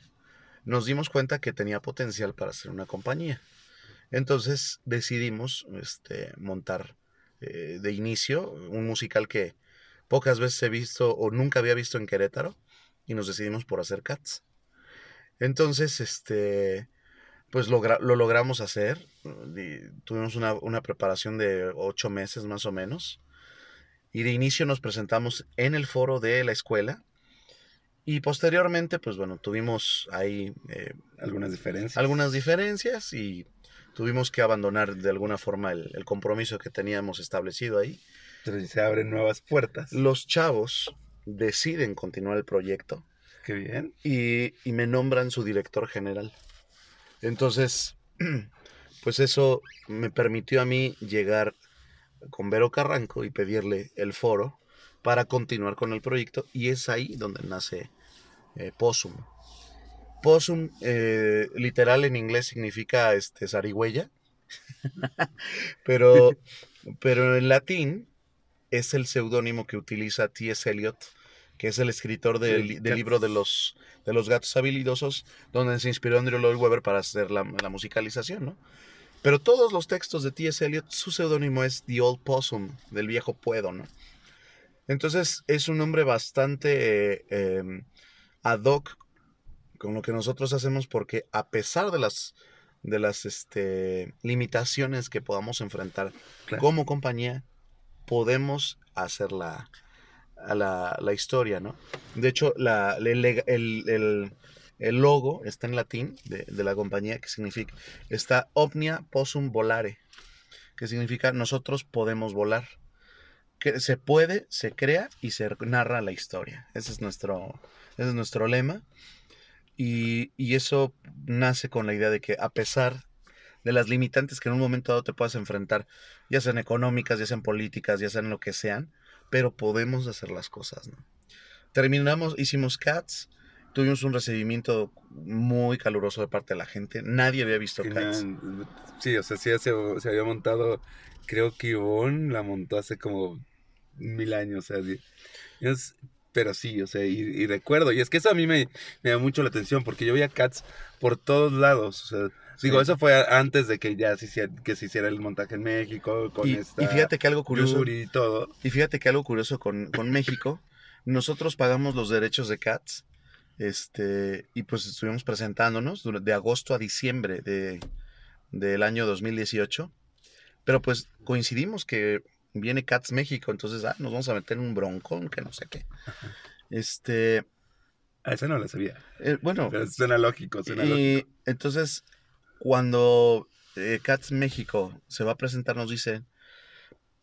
nos dimos cuenta que tenía potencial para ser una compañía. Entonces decidimos este, montar eh, de inicio un musical que pocas veces he visto o nunca había visto en Querétaro y nos decidimos por hacer Cats. Entonces, este, pues logra- lo logramos hacer. y tuvimos una, una preparación de ocho meses más o menos. Y de inicio nos presentamos en el foro de la escuela. Y posteriormente, pues bueno, tuvimos ahí eh, algunas diferencias. algunas diferencias y tuvimos que abandonar de alguna forma el, el compromiso que teníamos establecido ahí. Entonces se abren nuevas puertas. Los chavos deciden continuar el proyecto Qué bien. y, y me nombran su director general. Entonces, pues eso me permitió a mí llegar con Vero Carranco y pedirle el foro para continuar con el proyecto y es ahí donde nace eh, Possum. Possum, eh, literal en inglés significa este, zarigüeya, pero, pero en latín es el seudónimo que utiliza T.S. Eliot, que es el escritor del, libro de los, de los gatos habilidosos, donde se inspiró Andrew Lloyd Webber para hacer la, la musicalización, ¿no? Pero todos los textos de T.S. Eliot, su seudónimo es The Old Possum, del viejo puedo, ¿no? Entonces es un nombre bastante eh, em, ad hoc con lo que nosotros hacemos porque a pesar de las, de las este, limitaciones que podamos enfrentar Claro. como compañía, podemos hacer la, a la, la historia, ¿no? De hecho, la, el, el- el- logo está en latín de, de la compañía, que significa, está Omnia Possum Volare, que significa nosotros podemos volar. Que se puede, se crea y se narra la historia. Ese es nuestro, es nuestro lema. Y, y eso nace con la idea de que a pesar de las limitantes que en un momento dado te puedas enfrentar, ya sean económicas, ya sean políticas, ya sean lo que sean, pero podemos hacer las cosas, ¿no? Terminamos, hicimos Cats, tuvimos un recibimiento muy caluroso de parte de la gente, nadie había visto Cats. sí, o sea, sí se, se había montado, creo que Ivonne la montó hace como mil años, o sea, sí. Es- pero sí, o sea, y, y recuerdo, y es que eso a mí me, me da mucho la atención, porque yo veía Cats por todos lados, o sea, digo, Sí. eso fue antes de que ya se hiciera, que se hiciera el montaje en México, con Y, esta y fíjate que algo curioso, y todo. y fíjate que algo curioso con, con México, nosotros pagamos los derechos de Cats, este, y pues estuvimos presentándonos de agosto a diciembre de, del año 2018, pero pues coincidimos que viene Cats México, entonces ah, nos vamos a meter en un broncón, que no sé qué. Este, A esa no la sabía, eh, bueno, pero suena lógico, suena lógico. y entonces cuando eh, Cats México se va a presentar nos dice,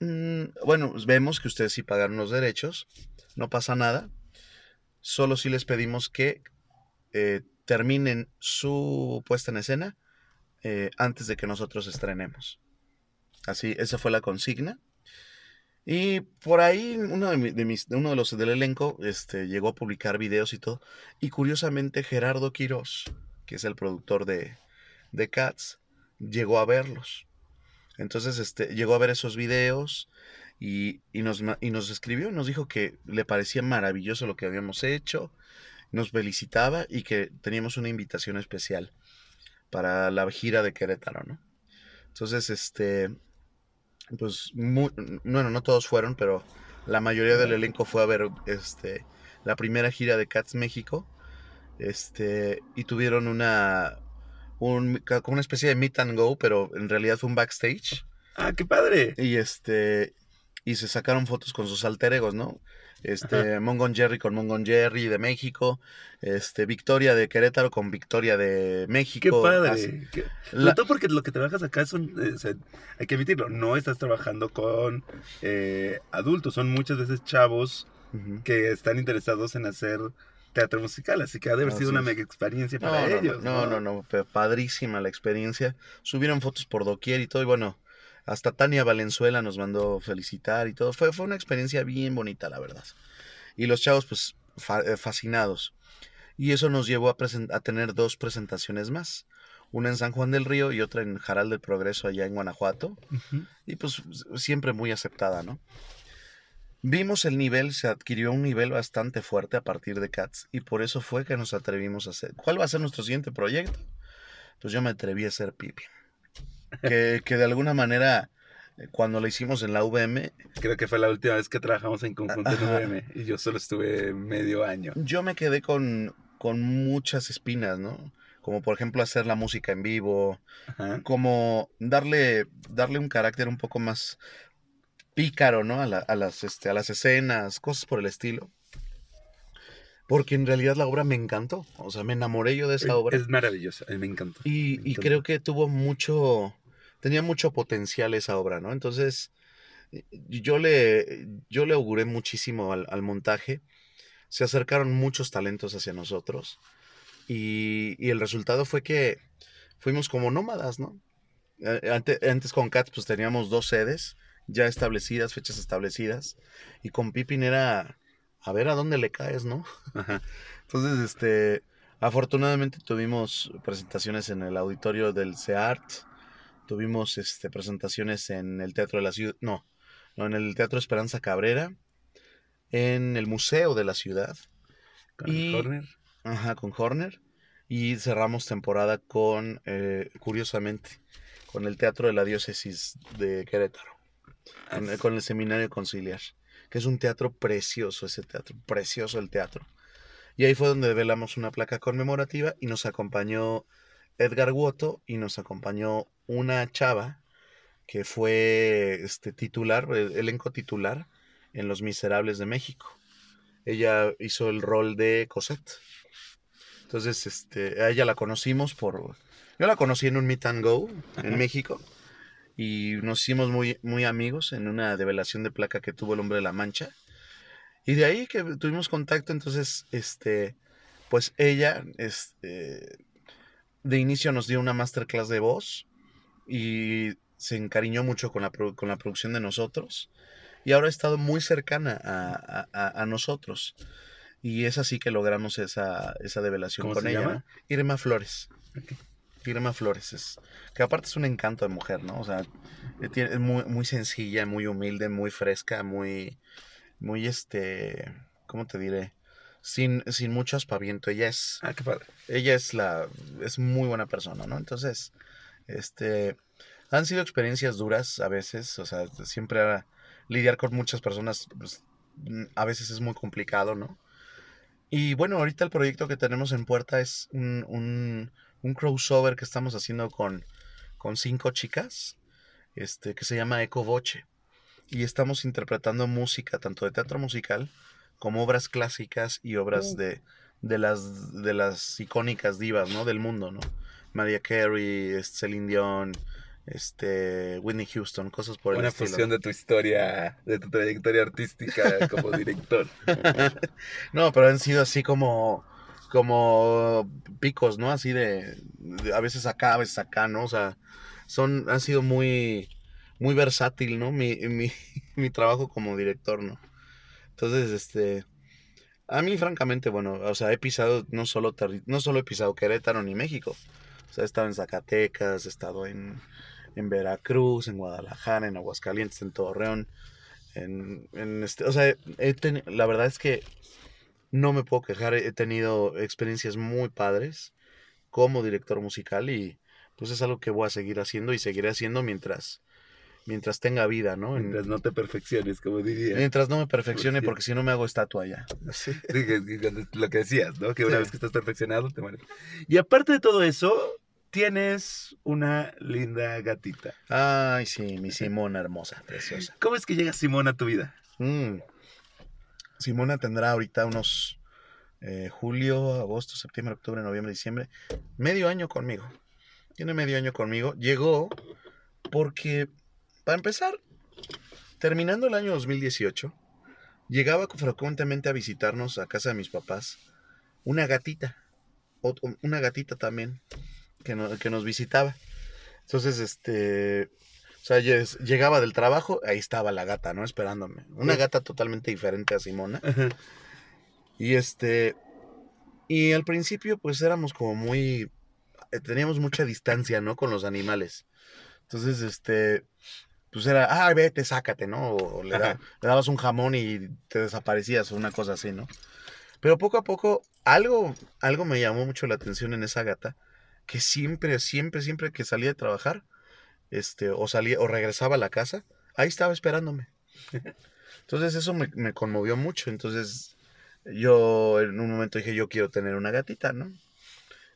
"Mm, bueno, pues vemos que ustedes sí pagaron los derechos, no pasa nada, solo sí les pedimos que eh, terminen su puesta en escena eh, antes de que nosotros estrenemos. Así, esa fue la consigna. Y por ahí uno de mis, uno de los del elenco este, llegó a publicar videos y todo. Y curiosamente Gerardo Quirós, que es el productor de, de Cats, llegó a verlos. Entonces este, llegó a ver esos videos y, y nos, y nos escribió y nos dijo que le parecía maravilloso lo que habíamos hecho, nos felicitaba y que teníamos una invitación especial para la gira de Querétaro, ¿no? Entonces, este, pues, bueno, no todos fueron, pero la mayoría del elenco fue a ver, este, la primera gira de Cats México, este, y tuvieron una, un, como una especie de meet and go, pero en realidad fue un backstage, Ah, qué padre. y este, y se sacaron fotos con sus alter egos, ¿no? Este, Mongon Jerry con Mongon Jerry de México, este, Victoria de Querétaro con Victoria de Qué México. padre. Qué- La- Sobre todo porque lo que trabajas acá son, eh, o sea, hay que admitirlo, no estás trabajando con eh, adultos, son muchas veces chavos que están interesados en hacer teatro musical, así que ha de haber sido una mega experiencia No, para no, ellos. no, no, no, pe- padrísima la experiencia. Subieron fotos por doquier y todo, y bueno, hasta Tania Valenzuela nos mandó felicitar y todo. Fue, fue una experiencia bien bonita, la verdad. Y los chavos, pues, fa- eh, fascinados. Y eso nos llevó a, a tener dos presentaciones más. Una en San Juan del Río y otra en Jaral del Progreso, allá en Guanajuato. Ujú. Y pues siempre muy aceptada, ¿no? Vimos el nivel, se adquirió un nivel bastante fuerte a partir de Cats y por eso fue que nos atrevimos a hacer. ¿Cuál va a ser nuestro siguiente proyecto? Pues yo me atreví a hacer Pipi. Que, que de alguna manera, eh, cuando lo hicimos en la VM, Creo que fue la última vez que trabajamos en conjunto en. UVM y yo solo estuve medio año. yo me quedé con, con muchas espinas, ¿no? Como por ejemplo hacer la música en vivo, Ajá. como darle, darle un carácter un poco más pícaro, ¿no? A, la- a las, este, a las escenas, cosas por el estilo. Porque en realidad la obra me encantó. O sea, me enamoré yo de esa obra. Es maravillosa, mí me encantó. y, me y encanta. creo que tuvo mucho, tenía mucho potencial esa obra, ¿no? Entonces, eh, yo le, yo le auguré muchísimo al, al montaje. Se acercaron muchos talentos hacia nosotros. Y, y el resultado fue que fuimos como nómadas, ¿no? Eh, Antes, antes con Cats pues teníamos dos sedes ya establecidas, fechas establecidas. Y con Pippin era a ver a dónde le caes, ¿no? Entonces, este, afortunadamente tuvimos presentaciones en el auditorio del CEART, tuvimos este, presentaciones en el Teatro de la Ciudad, no, no, en el Teatro Esperanza Cabrera, en el Museo de la Ciudad, Con Y- corner. ajá, con Horner, y cerramos temporada con, eh, curiosamente, con el Teatro de la Diócesis de Querétaro, con, el- con el Seminario Conciliar, que es un teatro precioso, ese teatro, precioso el teatro. Y ahí fue donde velamos una placa conmemorativa y nos acompañó Edgar Woto y nos acompañó una chava que fue este titular, el elenco titular en Los Miserables de México. Ella hizo el rol de Cosette. Entonces, este, a ella la conocimos por... Yo la conocí en un meet and go en México y nos hicimos muy, muy amigos en una develación de placa que tuvo el hombre de la mancha. Y de ahí que tuvimos contacto, entonces, este, pues ella, este, de inicio nos dio una masterclass de voz y se encariñó mucho con la, con la producción de nosotros y ahora ha estado muy cercana a, a- a- nosotros. Y es así que logramos esa, esa develación ¿Cómo con ella. llama? Irma Flores. Irma Flores es, que aparte es un encanto de mujer, ¿no? O sea, eh, es muy, muy sencilla, muy humilde, muy fresca, muy, muy este, ¿cómo te diré? Sin, sin mucho aspaviento. Ella es, Ah, qué padre. ella es la, es muy buena persona, ¿no? Entonces, este, han sido experiencias duras a veces, o sea, siempre lidiar con muchas personas, pues, a veces es muy complicado, ¿no? Y bueno, ahorita el proyecto que tenemos en puerta es un, un, un crossover que estamos haciendo con, con cinco chicas, este, que se llama Eco Voce. Y estamos interpretando música, tanto de teatro musical, como obras clásicas y obras Uh. de, de, las, de las icónicas divas, ¿no? Del mundo, ¿no? Mariah Carey, este, Celine Dion, este, Whitney Houston, cosas por el Una estilo. fusión de tu historia, de tu trayectoria artística como director. No, pero han sido así como, como picos, ¿no? Así de, a veces acá, a veces acá, ¿no? O sea, son, han sido muy, muy versátil, ¿no? Mi, mi, mi trabajo como director, ¿no? Entonces, este, a mí francamente, bueno, o sea, he pisado no solo, no solo he pisado Querétaro ni México, o sea, he estado en Zacatecas, he estado en, en Veracruz, en Guadalajara, en Aguascalientes, en Torreón, en, en este, o sea, he teni- la verdad es que no me puedo quejar, he tenido experiencias muy padres como director musical y pues es algo que voy a seguir haciendo y seguiré haciendo mientras mientras tenga vida, ¿no? En- Mientras no te perfecciones, como diría. mientras no me perfeccione porque si no me hago estatua ya. Sí, lo que decías, ¿no? Que una Sí. vez que estás perfeccionado, te mueres. Y aparte de todo eso, tienes una linda gatita. Ay, sí, mi Simona hermosa, preciosa. ¿Cómo es que llega Simón a tu vida? Mm. Simona tendrá ahorita unos eh, julio, agosto, septiembre, octubre, noviembre, diciembre, medio año conmigo. Tiene medio año conmigo. Llegó porque, para empezar, terminando el año 2018, llegaba frecuentemente a visitarnos a casa de mis papás una gatita, una gatita también, que, que nos visitaba. Entonces, este, sea, yes- llegaba del trabajo, ahí estaba la gata, ¿no? Esperándome. Una gata totalmente diferente a Simona. Y este, y al principio pues éramos como muy, eh, teníamos mucha distancia, ¿no? Con los animales. Entonces, este, pues era, ah, vete, sácate, ¿no? O le, da- le dabas un jamón y te desaparecías o una cosa así, ¿no? Pero poco a poco, algo, algo me llamó mucho la atención en esa gata, que siempre, siempre, siempre que salía de trabajar, este, o salía, o regresaba a la casa, ahí estaba esperándome. Entonces eso me, me conmovió mucho. Entonces yo en un momento dije, yo quiero tener una gatita, ¿no?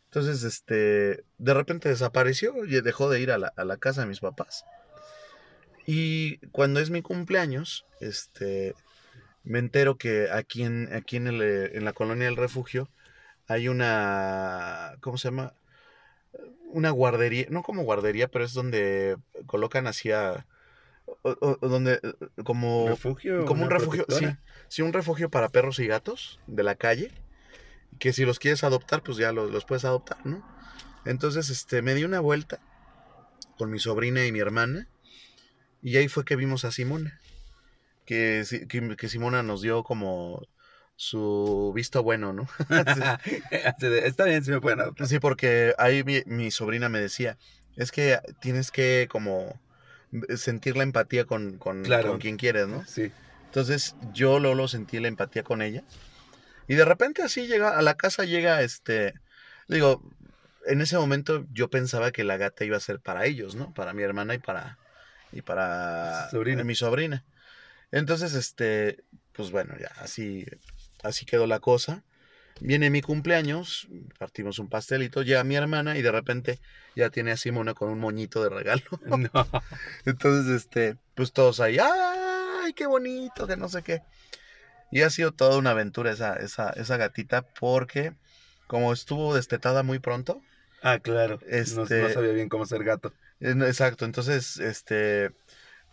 Entonces, este, de repente desapareció y dejó de ir a la, a la casa de mis papás. Y cuando es mi cumpleaños, este, me entero que aquí en, aquí en, el, en la colonia del refugio hay una, ¿cómo se llama? Una guardería, no como guardería, pero es donde colocan así a... o- o- o donde, eh, como... refugio. como un refugio, sí, protectora. sí, un refugio para perros y gatos de la calle, que si los quieres adoptar, pues ya los, los puedes adoptar, ¿no? Entonces, este, me di una vuelta con mi sobrina y mi hermana, y ahí fue que vimos a Simona, que, si- que, que Simona nos dio como su visto bueno, ¿no? Está bien, si me pueden adoptar. Sí, porque ahí mi, mi sobrina me decía, es que tienes que como sentir la empatía con, con, Claro. con quien quieres, ¿no? Sí. Entonces yo Lolo sentí la empatía con ella. Y de repente así llega, a la casa llega este, digo, en ese momento yo pensaba que la gata iba a ser para ellos, ¿no? Para mi hermana y para, y para Sobrina. mi sobrina. Entonces, este, pues bueno, ya así, así quedó la cosa. Viene mi cumpleaños, partimos un pastelito, llega mi hermana y de repente ya tiene a Simona con un moñito de regalo. No. Entonces, este, pues todos ahí, ¡ay, qué bonito! Que no sé qué. Y ha sido toda una aventura esa, esa, esa gatita porque como estuvo destetada muy pronto, Ah, claro. No- No, Este- sabía bien cómo ser gato. eh, exacto, entonces, este,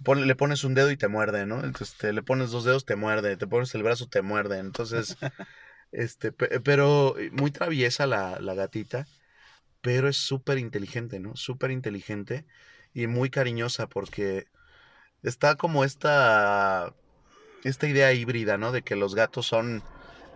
pon- le pones un dedo y te muerde, ¿no? Entonces, te, le pones dos dedos, te muerde, te pones el brazo, te muerde. Entonces, este, pe- pero muy traviesa la, la gatita, pero es súper inteligente, ¿no? Súper inteligente y muy cariñosa porque está como esta, esta idea híbrida, ¿no? De que los gatos son,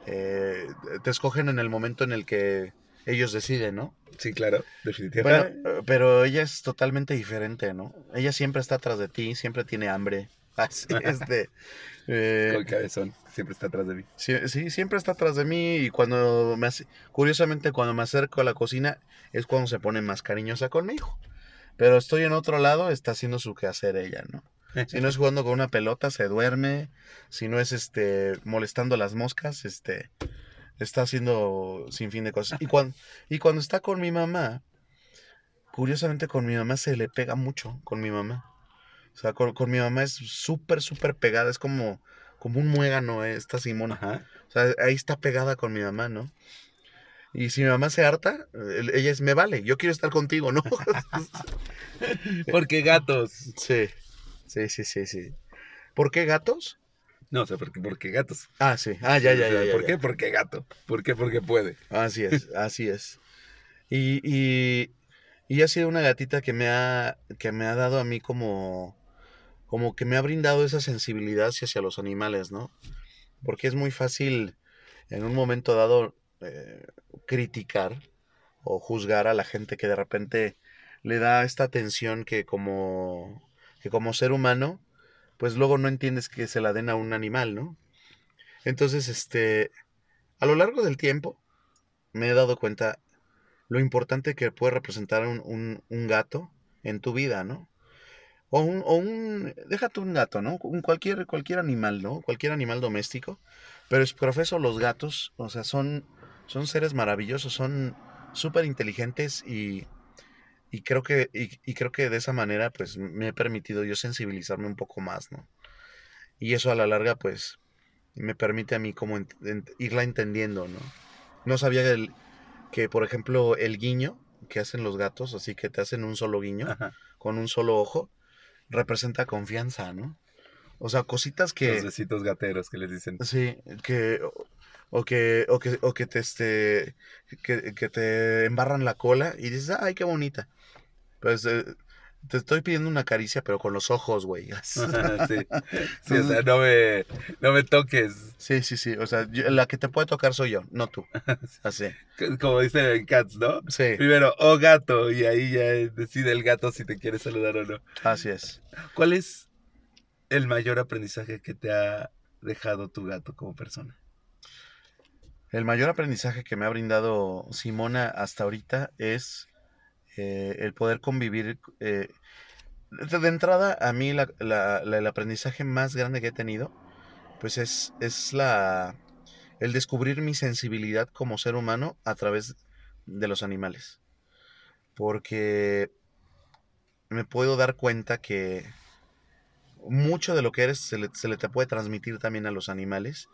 eh, te escogen en el momento en el que ellos deciden, ¿no? Sí, claro, definitivamente. Bueno, eh, pero ella es totalmente diferente, ¿no? Ella siempre está atrás de ti, siempre tiene hambre. Así, este, eh, Con cabezón, siempre está atrás de mí. sí, sí, siempre está atrás de mí y cuando me hace, curiosamente cuando me acerco a la cocina es cuando se pone más cariñosa conmigo. Pero estoy en otro lado, está haciendo su quehacer ella, ¿no? Si no es jugando con una pelota, se duerme. Si no es este molestando las moscas, este está haciendo sin fin de cosas. Y cuando, y cuando está con mi mamá, curiosamente con mi mamá se le pega mucho con mi mamá. O sea, con, con mi mamá es súper, súper pegada. Es como, como un muégano, eh, esta Simona. Ajá. O sea, ahí está pegada con mi mamá, ¿no? Y si mi mamá se harta, el- ella es, me vale, yo quiero estar contigo, ¿no? Porque gatos. sí, sí, sí, sí, sí. ¿Por qué gatos? No, o sea, porque, porque gatos. Ah, sí. Ah, ya, ya, O sea, ya. ya, ¿Por ya. qué? Porque gato. ¿Por qué? Porque puede. Así es, así es. Y, y, y ha sido una gatita que me ha, que me ha dado a mí como, como que me ha brindado esa sensibilidad hacia, hacia los animales, ¿no? Porque es muy fácil en un momento dado eh, criticar o juzgar a la gente que de repente le da esta atención que como, que como ser humano, pues luego no entiendes que se la den a un animal, ¿no? Entonces, este, a lo largo del tiempo, me he dado cuenta lo importante que puede representar un, un- gato en tu vida, ¿no? O un, o un, déjate un gato, ¿no? Un cualquier, cualquier animal, ¿no? Cualquier animal doméstico. Pero es profeso los gatos, o sea, son, son seres maravillosos, son súper inteligentes y, y creo que, y, y creo que de esa manera, pues, me he permitido yo sensibilizarme un poco más, ¿no? Y eso a la larga, pues, me permite a mí como ent- ent- irla entendiendo, ¿no? No sabía el- que, por ejemplo, el guiño que hacen los gatos, así que te hacen un solo guiño Ajá. con un solo ojo, representa confianza, ¿no? O sea, cositas que... Los besitos gateros que les dicen. Sí, que o, o que o que o que te este que, que te embarran la cola y dices, "Ay, qué bonita." Pues eh, te estoy pidiendo una caricia, pero con los ojos, güey. sí. Sí, o sea, no me, no me toques. Sí, sí, sí, o sea, yo- la que te puede tocar soy yo, no tú. Así. Como dicen en Cats, ¿no? Sí, Primero, oh gato, y ahí ya decide el gato si te quiere saludar o no. así es. ¿Cuál es el mayor aprendizaje que te ha dejado tu gato como persona? El mayor aprendizaje que me ha brindado Simona hasta ahorita es eh, el poder convivir. eh, de, entrada, a mí la- la- la- el aprendizaje más grande que he tenido, pues es, es la, el descubrir mi sensibilidad como ser humano a través de los animales. Porque me puedo dar cuenta que mucho de lo que eres se le, se le te puede transmitir también a los animales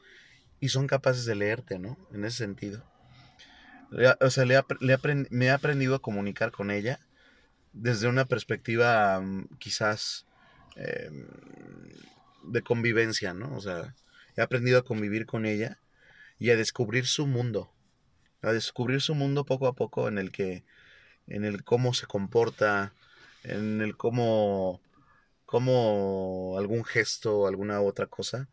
y son capaces de leerte, ¿no? En ese sentido. O sea, le le me he aprendido a comunicar con ella desde una perspectiva mm, quizás em, de convivencia, ¿no? O sea, he aprendido a convivir con ella y a descubrir su mundo, a descubrir su mundo poco a poco en el que, en el cómo se comporta, en el cómo, cómo algún gesto, alguna otra cosa,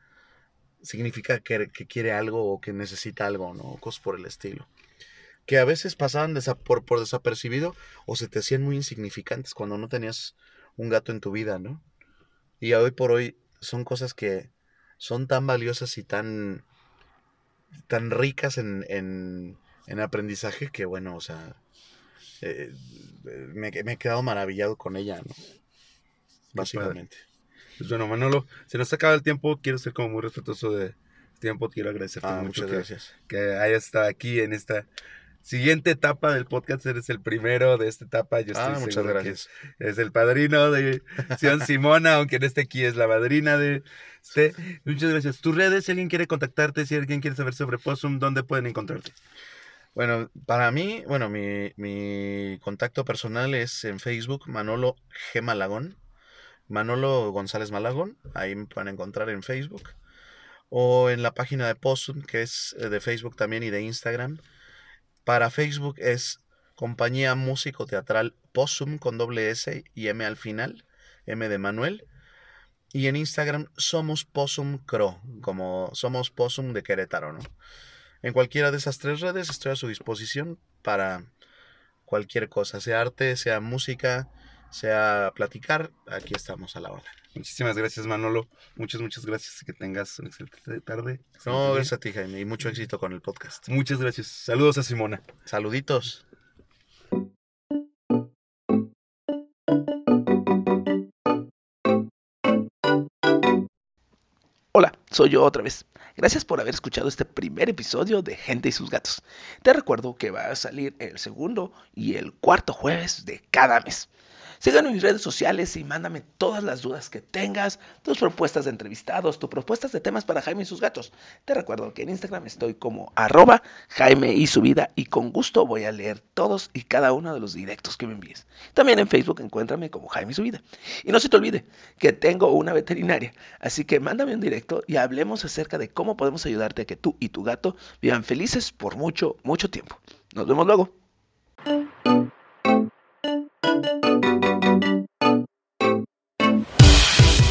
significa que, quiere algo o que necesita algo, ¿no? Cosas por el estilo. Que a veces pasaban por, por desapercibido o se te hacían muy insignificantes cuando no tenías un gato en tu vida, ¿no? Y hoy por hoy son cosas que son tan valiosas y tan, tan ricas en, en, en aprendizaje que, bueno, o sea, eh, me, me, he quedado maravillado con ella, ¿no? Básicamente. Pues bueno, Manolo, se nos acaba el tiempo. Quiero ser como muy respetuoso de tiempo. Quiero agradecerte ah, mucho que, gracias. que hayas estado aquí en esta siguiente etapa del podcast. Eres el primero de esta etapa. Yo estoy ah, muchas gracias. Es el padrino de Sion Simona, aunque en este aquí es la madrina de este. Muchas gracias. Tus redes, si alguien quiere contactarte, si alguien quiere saber sobre Possum, ¿dónde pueden encontrarte? Bueno, para mí, bueno, mi, mi contacto personal es en Facebook, Manolo G. Malagón. Manolo González Malagón, ahí me pueden encontrar en Facebook. O en la página de Possum, que es eh, de Facebook también y de Instagram. Para Facebook es Compañía Músico Teatral Possum con doble S y M al final, M de Manuel. Y en Instagram somos Possum Cro, como somos Possum de Querétaro, ¿no? En cualquiera de esas tres redes estoy a su disposición para cualquier cosa, sea arte, sea música, sea platicar, aquí estamos a la hora. Muchísimas gracias, Manolo. Muchas, muchas gracias. Que tengas una excelente tarde. No, gracias a ti, Jaime, y mucho éxito con el podcast. Muchas gracias. Saludos a Simona. Saluditos. Hola, soy yo otra vez. Gracias por haber escuchado este primer episodio de Gente y sus gatos. Te recuerdo que va a salir el segundo y el cuarto jueves de cada mes. Síganme en mis redes sociales y mándame todas las dudas que tengas, tus propuestas de entrevistados, tus propuestas de temas para Jaime y sus gatos. Te recuerdo que en Instagram estoy como arroba Jaime y su vida y con gusto voy a leer todos y cada uno de los directos que me envíes. También en Facebook encuéntrame como Jaime y su vida. Y no se te olvide que tengo una veterinaria, así que mándame un directo y hablemos acerca de cómo podemos ayudarte a que tú y tu gato vivan felices por mucho, mucho tiempo. Nos vemos luego.